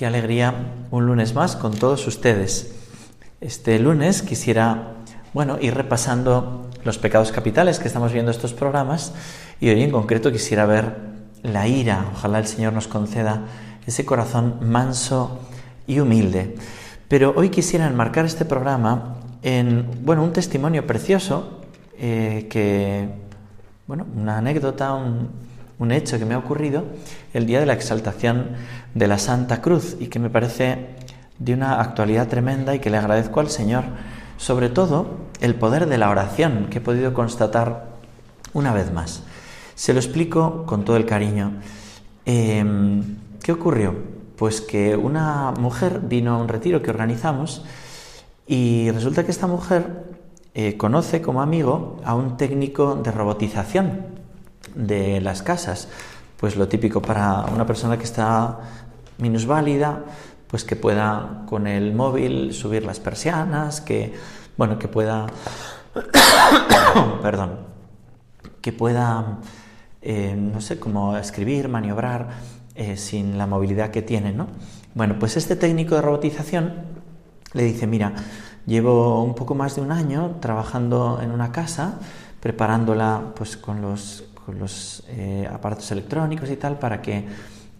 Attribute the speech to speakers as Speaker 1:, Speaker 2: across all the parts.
Speaker 1: qué alegría un lunes más con todos ustedes. Este lunes quisiera, bueno, ir repasando los pecados capitales que estamos viendo estos programas y hoy en concreto quisiera ver la ira. Ojalá el Señor nos conceda ese corazón manso y humilde. Pero hoy quisiera enmarcar este programa en, bueno, un testimonio precioso eh, que, bueno, una anécdota, un, un hecho que me ha ocurrido el día de la exaltación de la Santa Cruz y que me parece de una actualidad tremenda y que le agradezco al Señor, sobre todo el poder de la oración que he podido constatar una vez más. Se lo explico con todo el cariño. Em, ¿Qué ocurrió? Pues que una mujer vino a un retiro que organizamos y resulta que esta mujer eh, conoce como amigo a un técnico de robotización de las casas. Pues lo típico para una persona que está minusválida, pues que pueda con el móvil subir las persianas, que bueno, que pueda perdón, que pueda eh, no sé, cómo escribir, maniobrar eh, sin la movilidad que tiene, ¿no? Bueno, pues este técnico de robotización le dice, mira, llevo un poco más de un año trabajando en una casa, preparándola pues con los los eh, aparatos electrónicos y tal para que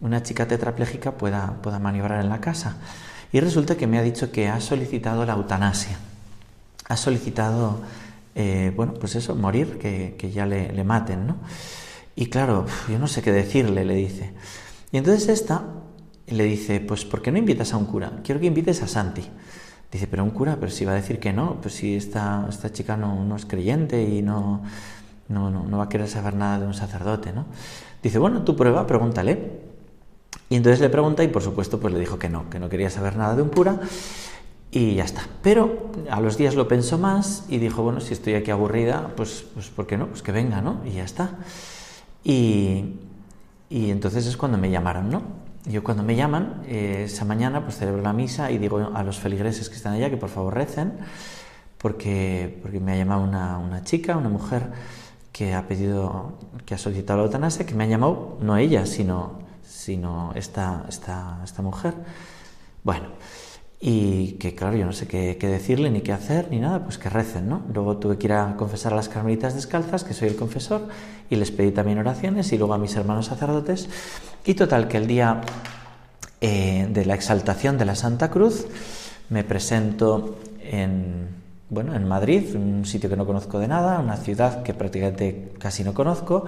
Speaker 1: una chica tetrapléjica pueda, pueda maniobrar en la casa. Y resulta que me ha dicho que ha solicitado la eutanasia. Ha solicitado, eh, bueno, pues eso, morir, que, que ya le, le, maten, ¿no? Y claro, yo no sé qué decirle, le dice. Y entonces esta le dice, pues ¿por qué no invitas a un cura? Quiero que invites a Santi. Dice, pero un cura, pero si va a decir que no, pues si esta, esta chica no, no es creyente y no, no, no, no va a querer saber nada de un sacerdote, ¿no? Dice, bueno, tú prueba, pregúntale. Y entonces le pregunta y por supuesto pues le dijo que no, que no quería saber nada de un cura y ya está. Pero a los días lo pensó más y dijo, bueno, si estoy aquí aburrida, pues, pues ¿por qué no? Pues que venga, ¿no? Y ya está. Y, y entonces es cuando me llamaron, ¿no? Yo cuando me llaman, eh, esa mañana pues celebro la misa y digo a los feligreses que están allá que por favor recen, porque, porque me ha llamado una, una chica, una mujer, que ha pedido, que ha solicitado la eutanasia, que me ha llamado, no ella, sino, sino esta, esta, esta mujer. Bueno, y que claro, yo no sé qué, qué, decirle, ni qué hacer, ni nada, pues que recen, ¿no? Luego tuve que ir confesar a las carmelitas descalzas, que soy el confesor, y les pedí también oraciones, y luego a mis hermanos sacerdotes. Y total, que el día eh, de la exaltación de la Santa Cruz me presento en, bueno, en Madrid, un sitio que no conozco de nada, una ciudad que prácticamente casi no conozco,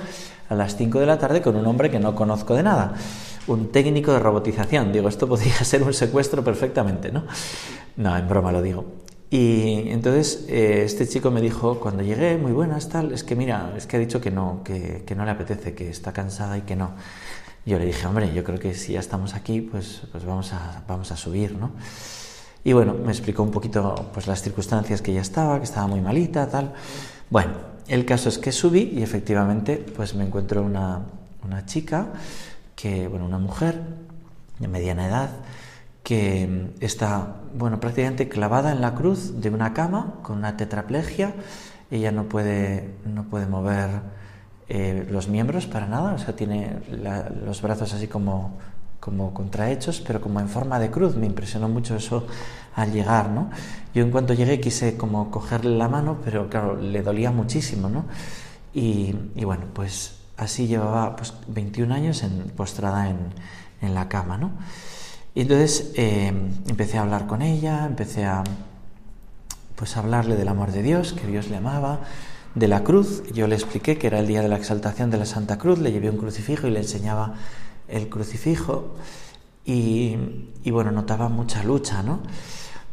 Speaker 1: a las 5 de la tarde con un hombre que no conozco de nada, un técnico de robotización. Digo, esto podría ser un secuestro perfectamente, ¿no? No, en broma lo digo. Y entonces eh, este chico me dijo, cuando llegué, muy buenas, tal, es que mira, es que ha dicho que no, que, no le apetece, que está cansada y que no. Yo le dije, hombre, yo creo que si ya estamos aquí, pues, pues vamos a subir, ¿no? Y bueno, me explicó un poquito pues, las circunstancias que ella estaba, que estaba muy malita, tal. Bueno, el caso es que subí y efectivamente pues me encuentro una, una chica, que, bueno, una mujer de mediana edad, que está, bueno, prácticamente clavada en la cruz de una cama con una tetraplegia. Ella no puede, no puede mover eh, los miembros para nada, o sea, tiene la, los brazos así como como contrahechos, pero como en forma de cruz. Me impresionó mucho eso al llegar, ¿no? Yo en cuanto llegué quise como cogerle la mano, pero claro, le dolía muchísimo, ¿no? Y, bueno, pues así llevaba pues 21 años en, postrada en, en la cama, ¿no? Y entonces eh, empecé a hablar con ella, empecé a pues a hablarle del amor de Dios, que Dios le amaba, de la cruz. Yo le expliqué que era el día de la exaltación de la Santa Cruz, le llevé un crucifijo y le enseñaba el crucifijo y, bueno, notaba mucha lucha, ¿no?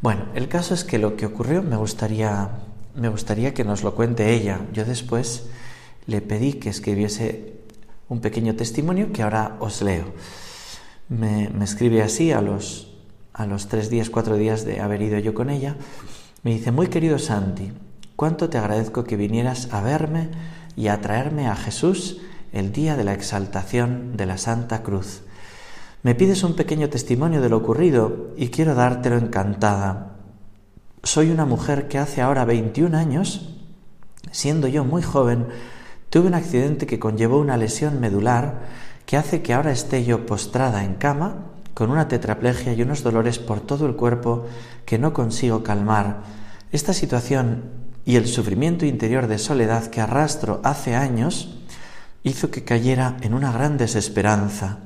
Speaker 1: Bueno, el caso es que lo que ocurrió me gustaría, me gustaría que nos lo cuente ella. Yo después le pedí que escribiese un pequeño testimonio que ahora os leo. Me, escribe así a los, a los tres días, cuatro días de haber ido yo con ella, me dice, muy querido Santi, cuánto te agradezco que vinieras a verme y a traerme a Jesús el día de la exaltación de la Santa Cruz. Me pides un pequeño testimonio de lo ocurrido y quiero dártelo encantada. Soy una mujer que hace ahora 21 años, siendo yo muy joven, tuve un accidente que conllevó una lesión medular que hace que ahora esté yo postrada en cama con una tetraplegia y unos dolores por todo el cuerpo que no consigo calmar. Esta situación y el sufrimiento interior de soledad que arrastro hace años hizo que cayera en una gran desesperanza.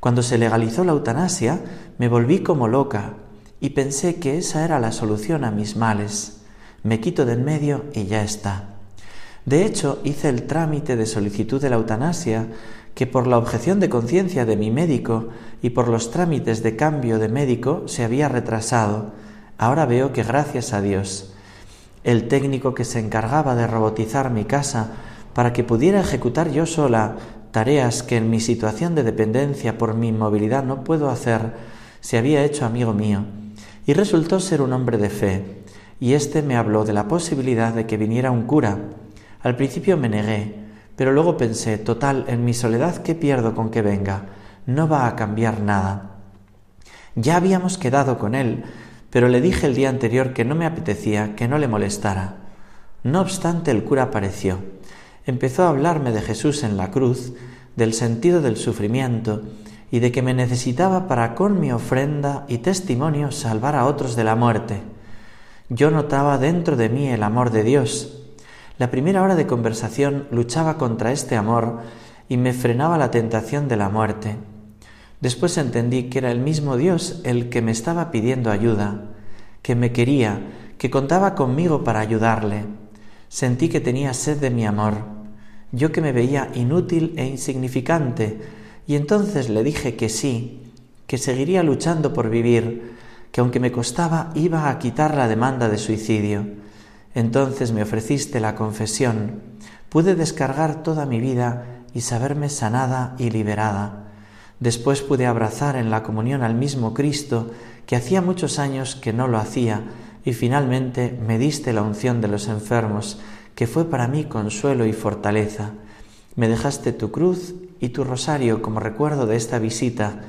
Speaker 1: Cuando se legalizó la eutanasia, me volví como loca y pensé que esa era la solución a mis males. Me quito de en medio y ya está. De hecho, hice el trámite de solicitud de la eutanasia que por la objeción de conciencia de mi médico y por los trámites de cambio de médico se había retrasado. Ahora veo que gracias a Dios, el técnico que se encargaba de robotizar mi casa para que pudiera ejecutar yo sola tareas que en mi situación de dependencia por mi inmovilidad no puedo hacer, se había hecho amigo mío y resultó ser un hombre de fe, y éste me habló de la posibilidad de que viniera un cura. Al principio me negué, pero luego pensé, total, en mi soledad, ¿qué pierdo con que venga? No va a cambiar nada. Ya habíamos quedado con él, pero le dije el día anterior que no me apetecía, que no le molestara. No obstante, el cura apareció. Empezó a hablarme de Jesús en la cruz, del sentido del sufrimiento y de que me necesitaba para con mi ofrenda y testimonio salvar a otros de la muerte. Yo notaba dentro de mí el amor de Dios, la primera hora de conversación luchaba contra este amor y me frenaba la tentación de la muerte. Después entendí que era el mismo Dios el que me estaba pidiendo ayuda, que me quería, que contaba conmigo para ayudarle. Sentí que tenía sed de mi amor, yo que me veía inútil e insignificante, y entonces le dije que sí, que seguiría luchando por vivir, que aunque me costaba iba a quitar la demanda de suicidio. Entonces me ofreciste la confesión, pude descargar toda mi vida y saberme sanada y liberada. Después pude abrazar en la comunión al mismo Cristo, que hacía muchos años que no lo hacía, y finalmente me diste la unción de los enfermos, que fue para mí consuelo y fortaleza. Me dejaste tu cruz y tu rosario como recuerdo de esta visita,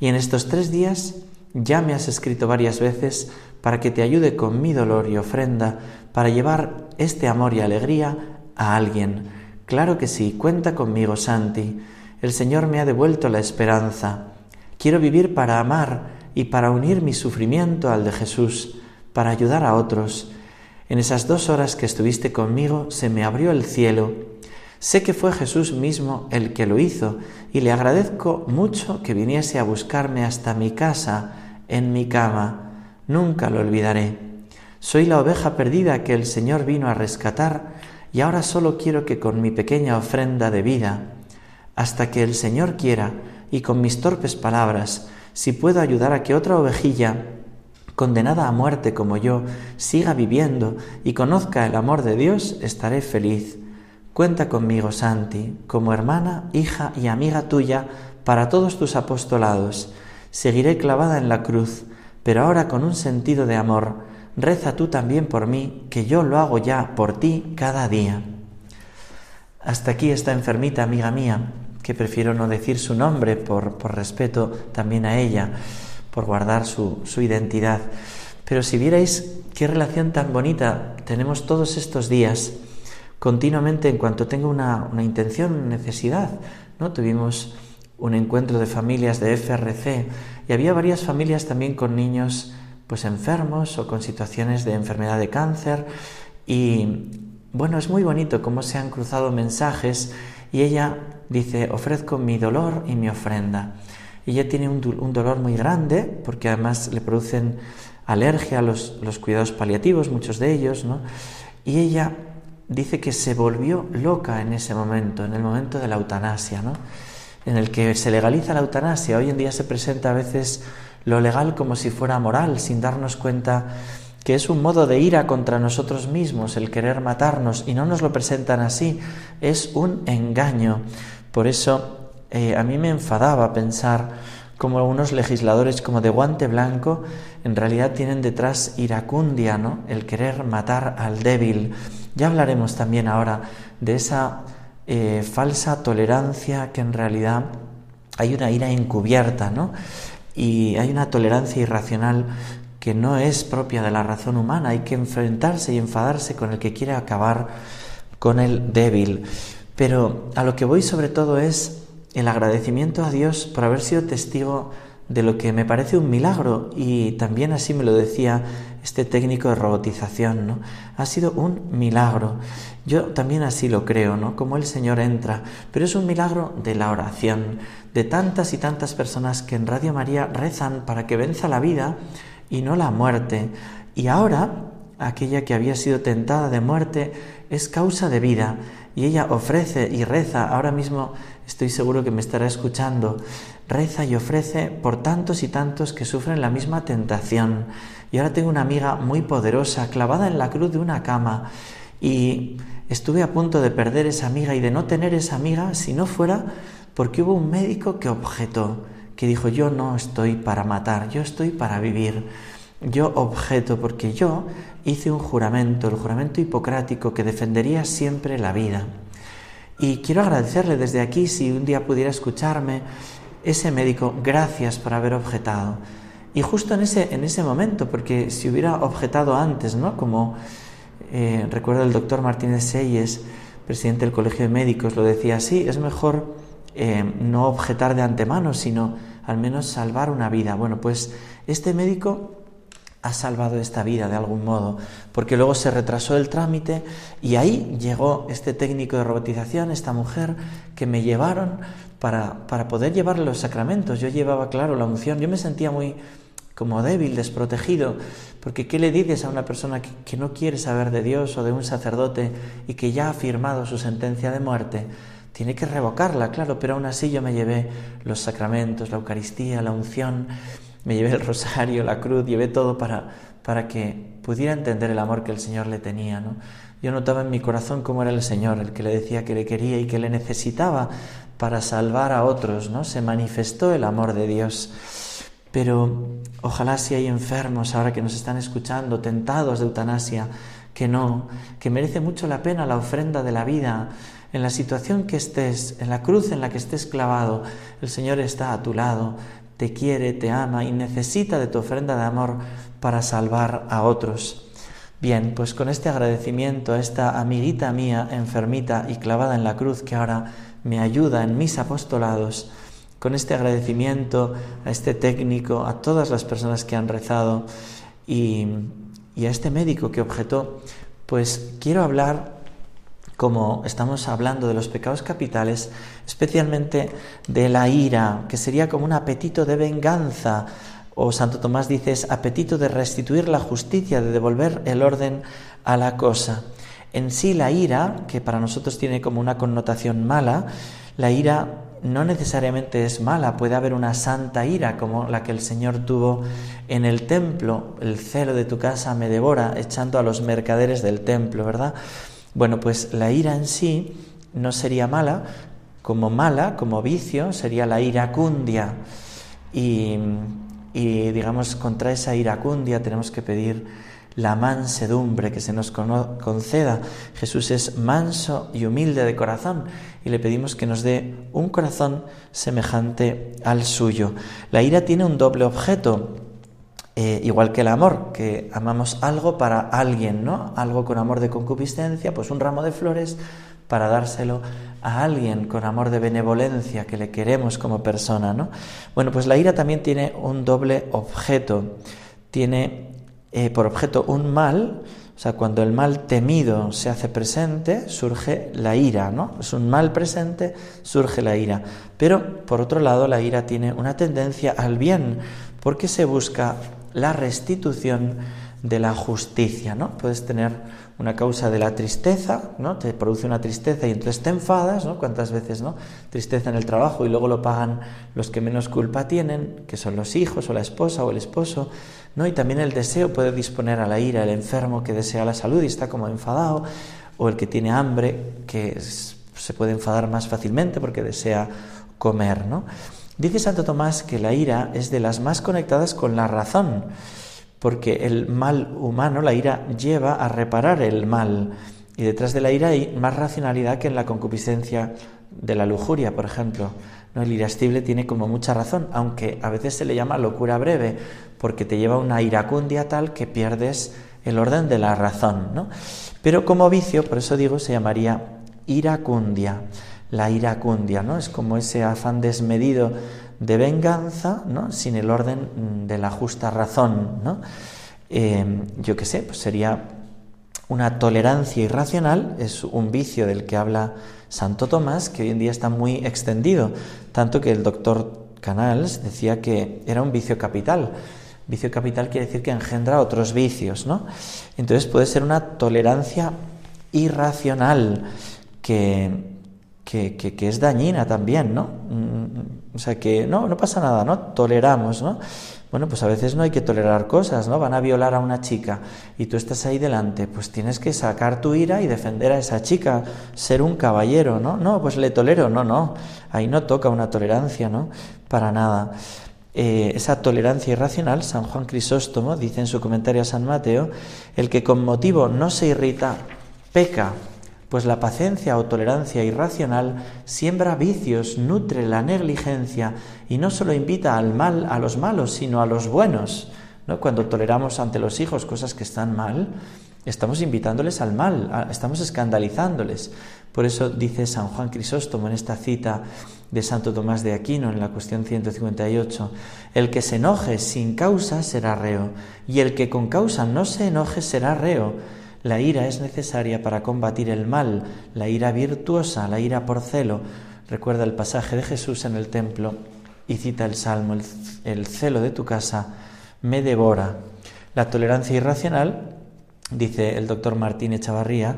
Speaker 1: y en estos tres días ya me has escrito varias veces para que te ayude con mi dolor y ofrenda para llevar este amor y alegría a alguien. Claro que sí, cuenta conmigo, Santi. El Señor me ha devuelto la esperanza. Quiero vivir para amar y para unir mi sufrimiento al de Jesús, para ayudar a otros. En esas dos horas que estuviste conmigo se me abrió el cielo. Sé que fue Jesús mismo el que lo hizo y le agradezco mucho que viniese a buscarme hasta mi casa, en mi cama nunca lo olvidaré. Soy la oveja perdida que el Señor vino a rescatar y ahora solo quiero que con mi pequeña ofrenda de vida, hasta que el Señor quiera y con mis torpes palabras, si puedo ayudar a que otra ovejilla, condenada a muerte como yo, siga viviendo y conozca el amor de Dios, estaré feliz. Cuenta conmigo, Santi, como hermana, hija y amiga tuya para todos tus apostolados. Seguiré clavada en la cruz, pero ahora con un sentido de amor, reza tú también por mí, que yo lo hago ya por ti cada día. Hasta aquí esta enfermita amiga mía, que prefiero no decir su nombre por, por respeto también a ella, por guardar su, su identidad. Pero si vierais qué relación tan bonita tenemos todos estos días, continuamente en cuanto tengo una, una intención, una necesidad, ¿no? Tuvimos un encuentro de familias de FRC y había varias familias también con niños pues enfermos o con situaciones de enfermedad de cáncer y bueno, es muy bonito cómo se han cruzado mensajes y ella dice, ofrezco mi dolor y mi ofrenda. Ella tiene un, dolor muy grande porque además le producen alergia a los, los cuidados paliativos, muchos de ellos, ¿no? Y ella dice que se volvió loca en ese momento, en el momento de la eutanasia, ¿no? en el que se legaliza la eutanasia. Hoy en día se presenta a veces lo legal como si fuera moral, sin darnos cuenta que es un modo de ira contra nosotros mismos, el querer matarnos, y no nos lo presentan así, es un engaño. Por eso eh, a mí me enfadaba pensar como unos legisladores como de guante blanco, en realidad tienen detrás iracundia, ¿no? El querer matar al débil. Ya hablaremos también ahora de esa eh, falsa tolerancia que en realidad hay una ira encubierta, ¿no? Y hay una tolerancia irracional que no es propia de la razón humana. Hay que enfrentarse y enfadarse con el que quiere acabar con el débil. Pero a lo que voy sobre todo es el agradecimiento a Dios por haber sido testigo de lo que me parece un milagro y también así me lo decía este técnico de robotización, ¿no? Ha sido un milagro. Yo también así lo creo, ¿no? Como el Señor entra, pero es un milagro de la oración, de tantas y tantas personas que en Radio María rezan para que venza la vida y no la muerte. Y ahora, aquella que había sido tentada de muerte es causa de vida y ella ofrece y reza, ahora mismo estoy seguro que me estará escuchando, reza y ofrece por tantos y tantos que sufren la misma tentación. Y ahora tengo una amiga muy poderosa, clavada en la cruz de una cama, y estuve a punto de perder esa amiga y de no tener esa amiga si no fuera porque hubo un médico que objetó, que dijo, yo no estoy para matar, yo estoy para vivir. Yo objeto porque yo hice un juramento, el juramento hipocrático, que defendería siempre la vida. Y quiero agradecerle desde aquí, si un día pudiera escucharme, ese médico, gracias por haber objetado. Y justo en ese, en ese momento, porque si hubiera objetado antes, ¿no? Como eh, recuerdo el doctor Martínez Seyes, presidente del Colegio de Médicos, lo decía así, es mejor eh, no objetar de antemano, sino al menos salvar una vida. Bueno, pues este médico ha salvado esta vida de algún modo, porque luego se retrasó el trámite y ahí llegó este técnico de robotización, esta mujer, que me llevaron para, para poder llevar los sacramentos. Yo llevaba, claro, la unción, yo me sentía muy como débil, desprotegido, porque ¿qué le dices a una persona que, que no quiere saber de Dios o de un sacerdote y que ya ha firmado su sentencia de muerte? Tiene que revocarla, claro, pero aún así yo me llevé los sacramentos, la Eucaristía, la unción, me llevé el rosario, la cruz, llevé todo para, para que pudiera entender el amor que el Señor le tenía. ¿no? Yo notaba en mi corazón cómo era el Señor, el que le decía que le quería y que le necesitaba para salvar a otros, ¿no? Se manifestó el amor de Dios. Pero ojalá si hay enfermos ahora que nos están escuchando, tentados de eutanasia, que no, que merece mucho la pena la ofrenda de la vida. En la situación que estés, en la cruz en la que estés clavado, el Señor está a tu lado, te quiere, te ama y necesita de tu ofrenda de amor para salvar a otros. Bien, pues con este agradecimiento a esta amiguita mía enfermita y clavada en la cruz que ahora me ayuda en mis apostolados, con este agradecimiento a este técnico, a todas las personas que han rezado y, y a este médico que objetó, pues quiero hablar como estamos hablando de los pecados capitales, especialmente de la ira, que sería como un apetito de venganza, o Santo Tomás dice es apetito de restituir la justicia, de devolver el orden a la cosa. En sí la ira, que para nosotros tiene como una connotación mala, la ira no necesariamente es mala, puede haber una santa ira como la que el Señor tuvo en el templo, el celo de tu casa me devora, echando a los mercaderes del templo, ¿verdad? Bueno, pues la ira en sí no sería mala, como mala, como vicio, sería la iracundia. Y, y digamos, contra esa iracundia tenemos que pedir la mansedumbre que se nos conceda. Jesús es manso y humilde de corazón y le pedimos que nos dé un corazón semejante al suyo. La ira tiene un doble objeto. Eh, igual que el amor, que amamos algo para alguien, ¿no? Algo con amor de concupiscencia, pues un ramo de flores para dárselo a alguien con amor de benevolencia que le queremos como persona, ¿no? Bueno, pues la ira también tiene un doble objeto. Tiene eh, por objeto un mal, o sea, cuando el mal temido se hace presente, surge la ira, ¿no? Es un mal presente, surge la ira. Pero, por otro lado, la ira tiene una tendencia al bien, porque se busca la restitución de la justicia, ¿no? Puedes tener una causa de la tristeza, ¿no? Te produce una tristeza y entonces te enfadas, ¿no? ¿Cuántas veces, no? Tristeza en el trabajo y luego lo pagan los que menos culpa tienen, que son los hijos o la esposa o el esposo, ¿no? Y también el deseo puede disponer a la ira, el enfermo que desea la salud y está como enfadado, o el que tiene hambre, que se puede enfadar más fácilmente porque desea comer, ¿no? Dice Santo Tomás que la ira es de las más conectadas con la razón, porque el mal humano, la ira, lleva a reparar el mal. Y detrás de la ira hay más racionalidad que en la concupiscencia de la lujuria, por ejemplo. ¿No? El irascible tiene como mucha razón, aunque a veces se le llama locura breve, porque te lleva a una iracundia tal que pierdes el orden de la razón. ¿no? Pero como vicio, por eso digo, se llamaría iracundia. La iracundia, ¿no? Es como ese afán desmedido de venganza, ¿no? Sin el orden de la justa razón, ¿no? Eh, yo qué sé, pues sería una tolerancia irracional, es un vicio del que habla Santo Tomás, que hoy en día está muy extendido, tanto que el doctor Canals decía que era un vicio capital. Vicio capital quiere decir que engendra otros vicios, ¿no? Entonces puede ser una tolerancia irracional que, que, es dañina también, ¿no? Mm, o sea que no, no pasa nada, ¿no? Toleramos, ¿no? Bueno, pues a veces no hay que tolerar cosas, ¿no? Van a violar a una chica y tú estás ahí delante, pues tienes que sacar tu ira y defender a esa chica, ser un caballero, ¿no? No, pues le tolero, no, no, ahí no toca una tolerancia, ¿no? Para nada. Eh, esa tolerancia irracional, San Juan Crisóstomo dice en su comentario a San Mateo, el que con motivo no se irrita, peca, pues la paciencia o tolerancia irracional siembra vicios, nutre la negligencia y no solo invita al mal a los malos, sino a los buenos. ¿no? Cuando toleramos ante los hijos cosas que están mal, estamos invitándoles al mal, estamos escandalizándoles. Por eso dice San Juan Crisóstomo en esta cita de Santo Tomás de Aquino en la cuestión 158, el que se enoje sin causa será reo, y el que con causa no se enoje será reo. La ira es necesaria para combatir el mal, la ira virtuosa, la ira por celo. Recuerda el pasaje de Jesús en el templo y cita el Salmo, el, celo de tu casa me devora. La tolerancia irracional, dice el doctor Martín Echavarría,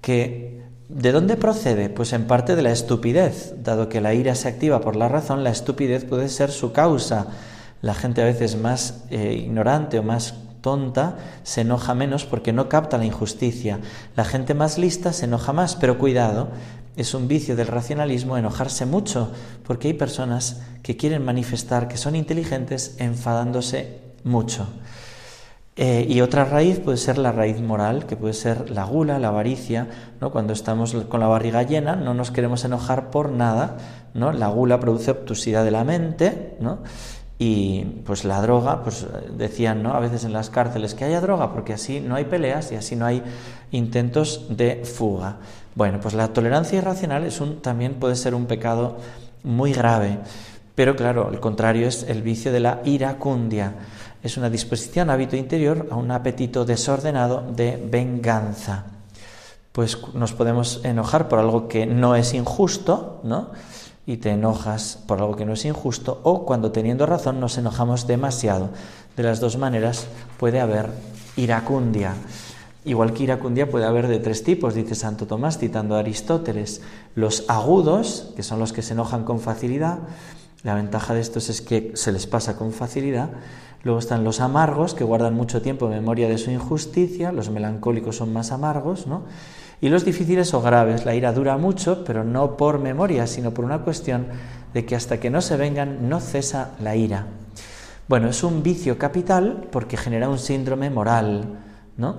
Speaker 1: que ¿De dónde procede? Pues en parte de la estupidez. Dado que la ira se activa por la razón, la estupidez puede ser su causa. La gente a veces más eh, ignorante o más tonta se enoja menos porque no capta la injusticia. La gente más lista se enoja más, pero cuidado, es un vicio del racionalismo enojarse mucho, porque hay personas que quieren manifestar que son inteligentes enfadándose mucho. Eh, y otra raíz puede ser la raíz moral, que puede ser la gula, la avaricia, ¿no? Cuando estamos con la barriga llena, no nos queremos enojar por nada, ¿no? La gula produce obtusidad de la mente, ¿no? Y pues la droga, pues decían, ¿no? A veces en las cárceles que haya droga, porque así no hay peleas y así no hay intentos de fuga. Bueno, pues la tolerancia irracional es un, también puede ser un pecado muy grave. Pero claro, el contrario es el vicio de la iracundia es una disposición, hábito interior, a un apetito desordenado de venganza. Pues nos podemos enojar por algo que no es injusto, ¿no? Y te enojas por algo que no es injusto, o cuando teniendo razón nos enojamos demasiado. De las dos maneras puede haber iracundia. Igual que iracundia puede haber de tres tipos, dice Santo Tomás, citando a Aristóteles. Los agudos, que son los que se enojan con facilidad, la ventaja de estos es que se les pasa con facilidad. Luego están los amargos, que guardan mucho tiempo en memoria de su injusticia. Los melancólicos son más amargos, ¿no? Y los difíciles o graves. La ira dura mucho, pero no por memoria, sino por una cuestión de que hasta que no se vengan no cesa la ira. Bueno, es un vicio capital porque genera un síndrome moral, ¿no?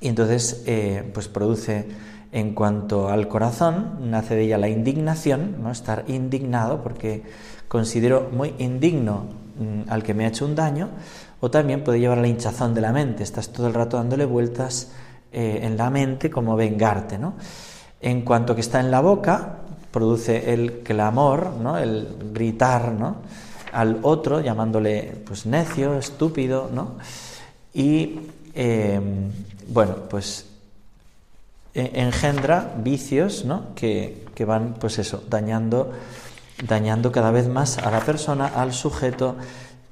Speaker 1: Y entonces, eh, pues produce en cuanto al corazón, nace de ella la indignación, ¿no? estar indignado porque considero muy indigno mm, al que me ha hecho un daño, o también puede llevar a la hinchazón de la mente, estás todo el rato dándole vueltas eh, en la mente como vengarte. ¿no? En cuanto que está en la boca, produce el clamor, ¿no? el gritar ¿no? al otro, llamándole pues, necio, estúpido, ¿no? y eh, bueno, pues e, engendra vicios ¿no? que, que, van, pues eso, dañando, dañando cada vez más a la persona, al sujeto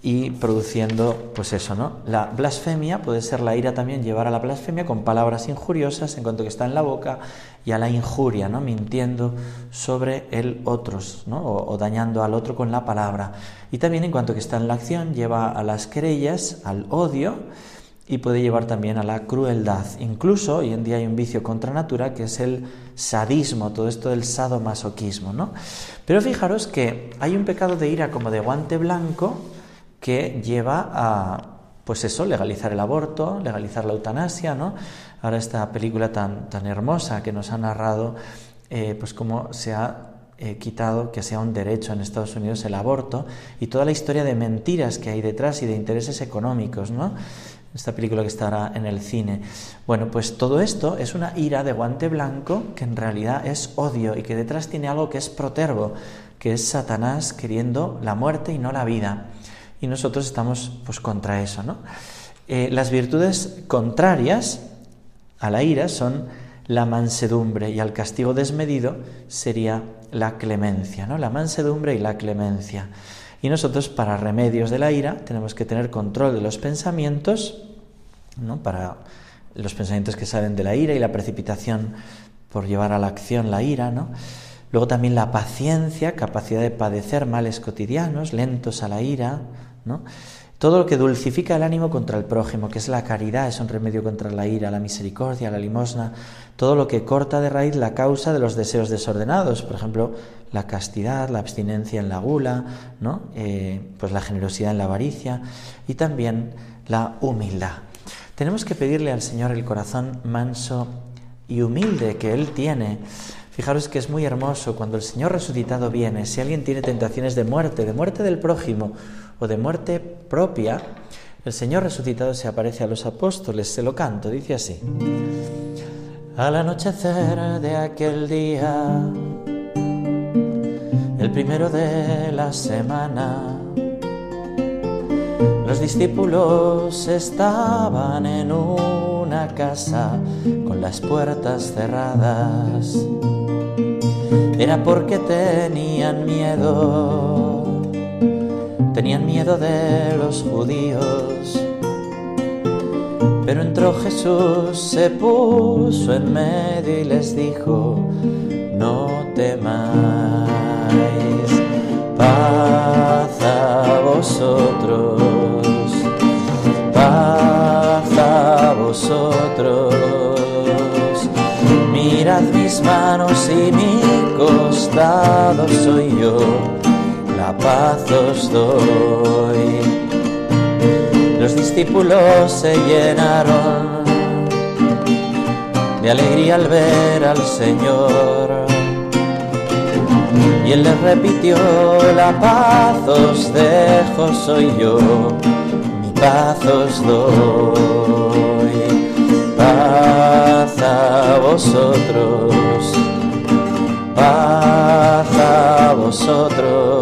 Speaker 1: y produciendo, pues eso, ¿no? La blasfemia puede ser la ira también, llevar a la blasfemia con palabras injuriosas en cuanto que está en la boca y a la injuria, ¿no? Mintiendo sobre el otros, ¿no? O, o dañando al otro con la palabra. Y también en cuanto que está en la acción, lleva a las querellas, al odio, y puede llevar también a la crueldad. Incluso hoy en día hay un vicio contra natura que es el sadismo, todo esto del sadomasoquismo, ¿no? Pero fijaros que hay un pecado de ira como de guante blanco que lleva a, pues eso, legalizar el aborto, legalizar la eutanasia, ¿no? Ahora esta película tan, tan hermosa que nos ha narrado, eh, pues cómo se ha eh, quitado que sea un derecho en Estados Unidos el aborto y toda la historia de mentiras que hay detrás y de intereses económicos, ¿no? esta película que estará en el cine. Bueno, pues todo esto es una ira de guante blanco que en realidad es odio y que detrás tiene algo que es protervo, que es Satanás queriendo la muerte y no la vida. Y nosotros estamos pues contra eso, ¿no? Eh, las virtudes contrarias a la ira son la mansedumbre y al castigo desmedido sería la clemencia, ¿no? La mansedumbre y la clemencia. Y nosotros para remedios de la ira tenemos que tener control de los pensamientos, ¿no? para los pensamientos que salen de la ira y la precipitación por llevar a la acción la ira, ¿no? Luego también la paciencia, capacidad de padecer males cotidianos, lentos a la ira, ¿no? Todo lo que dulcifica el ánimo contra el prójimo, que es la caridad, es un remedio contra la ira, la misericordia, la limosna, todo lo que corta de raíz la causa de los deseos desordenados, por ejemplo, la castidad, la abstinencia en la gula, ¿no? Eh, pues la generosidad en la avaricia y también la humildad. Tenemos que pedirle al Señor el corazón manso y humilde que Él tiene. Fijaros que es muy hermoso cuando el Señor resucitado viene, si alguien tiene tentaciones de muerte, de muerte del prójimo, o de muerte propia, el Señor resucitado se aparece a los apóstoles, se lo canto, dice así. Al anochecer de aquel día, el primero de la semana, los discípulos estaban en una casa con las puertas cerradas. Era porque tenían miedo tenían miedo de los judíos. Pero entró Jesús, se puso en medio y les dijo, no temáis, paz a vosotros, paz a vosotros. Mirad mis manos y mi costado soy yo paz os doy. Los discípulos se llenaron de alegría al ver al Señor. Y él les repitió, la paz os dejo, soy yo, mi paz os doy. Paz a vosotros, paz a vosotros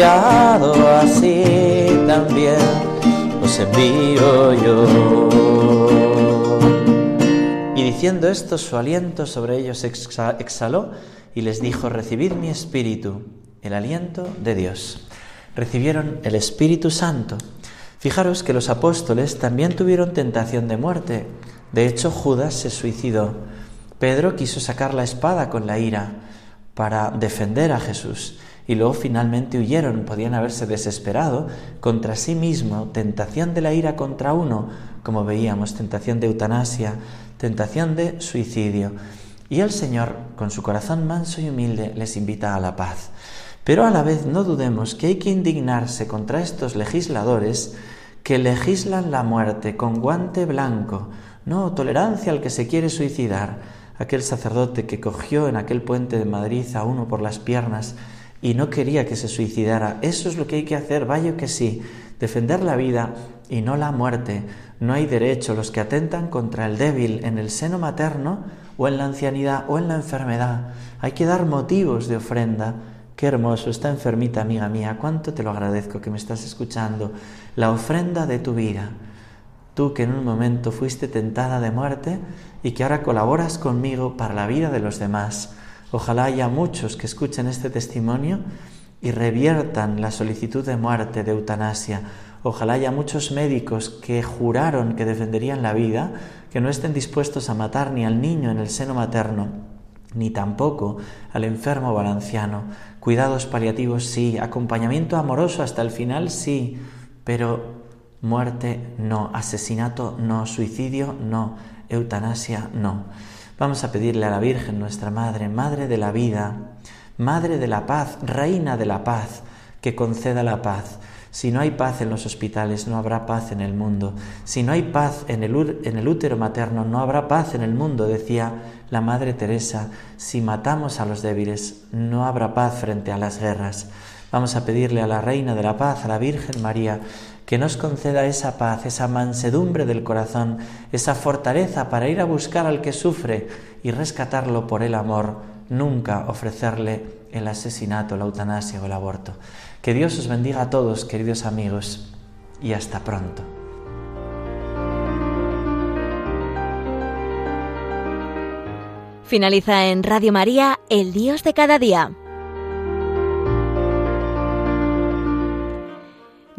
Speaker 1: así también os envío yo. Y diciendo esto, su aliento sobre ellos exhaló y les dijo, recibid mi espíritu, el aliento de Dios. Recibieron el Espíritu Santo. Fijaros que los apóstoles también tuvieron tentación de muerte. De hecho, Judas se suicidó. Pedro quiso sacar la espada con la ira para defender a Jesús y luego finalmente huyeron, podían haberse desesperado contra sí mismo, tentación de la ira contra uno, como veíamos, tentación de eutanasia, tentación de suicidio. Y el Señor, con su corazón manso y humilde, les invita a la paz. Pero a la vez no dudemos que hay que indignarse contra estos legisladores que legislan la muerte con guante blanco, no tolerancia al que se quiere suicidar, aquel sacerdote que cogió en aquel puente de Madrid a uno por las piernas y no quería que se suicidara. Eso es lo que hay que hacer, vaya que sí, defender la vida y no la muerte. No hay derecho los que atentan contra el débil en el seno materno o en la ancianidad o en la enfermedad. Hay que dar motivos de ofrenda. Qué hermoso, está enfermita amiga mía, cuánto te lo agradezco que me estás escuchando. La ofrenda de tu vida. Tú que en un momento fuiste tentada de muerte, y que ahora colaboras conmigo para la vida de los demás. Ojalá haya muchos que escuchen este testimonio y reviertan la solicitud de muerte, de eutanasia. Ojalá haya muchos médicos que juraron que defenderían la vida, que no estén dispuestos a matar ni al niño en el seno materno, ni tampoco al enfermo o al anciano. Cuidados paliativos sí, acompañamiento amoroso hasta el final sí, pero muerte no, asesinato no, suicidio no, eutanasia no. Vamos a pedirle a la Virgen, nuestra Madre, Madre de la vida, Madre de la paz, Reina de la paz, que conceda la paz. Si no hay paz en los hospitales, no habrá paz en el mundo. Si no hay paz en el, en el, útero materno, no habrá paz en el mundo, decía la Madre Teresa. Si matamos a los débiles, no habrá paz frente a las guerras. Vamos a pedirle a la Reina de la Paz, a la Virgen María, que nos conceda esa paz, esa mansedumbre del corazón, esa fortaleza para ir a buscar al que sufre y rescatarlo por el amor, nunca ofrecerle el asesinato, la eutanasia o el aborto. Que Dios os bendiga a todos, queridos amigos, y hasta pronto.
Speaker 2: Finaliza en Radio María, El Dios de cada día.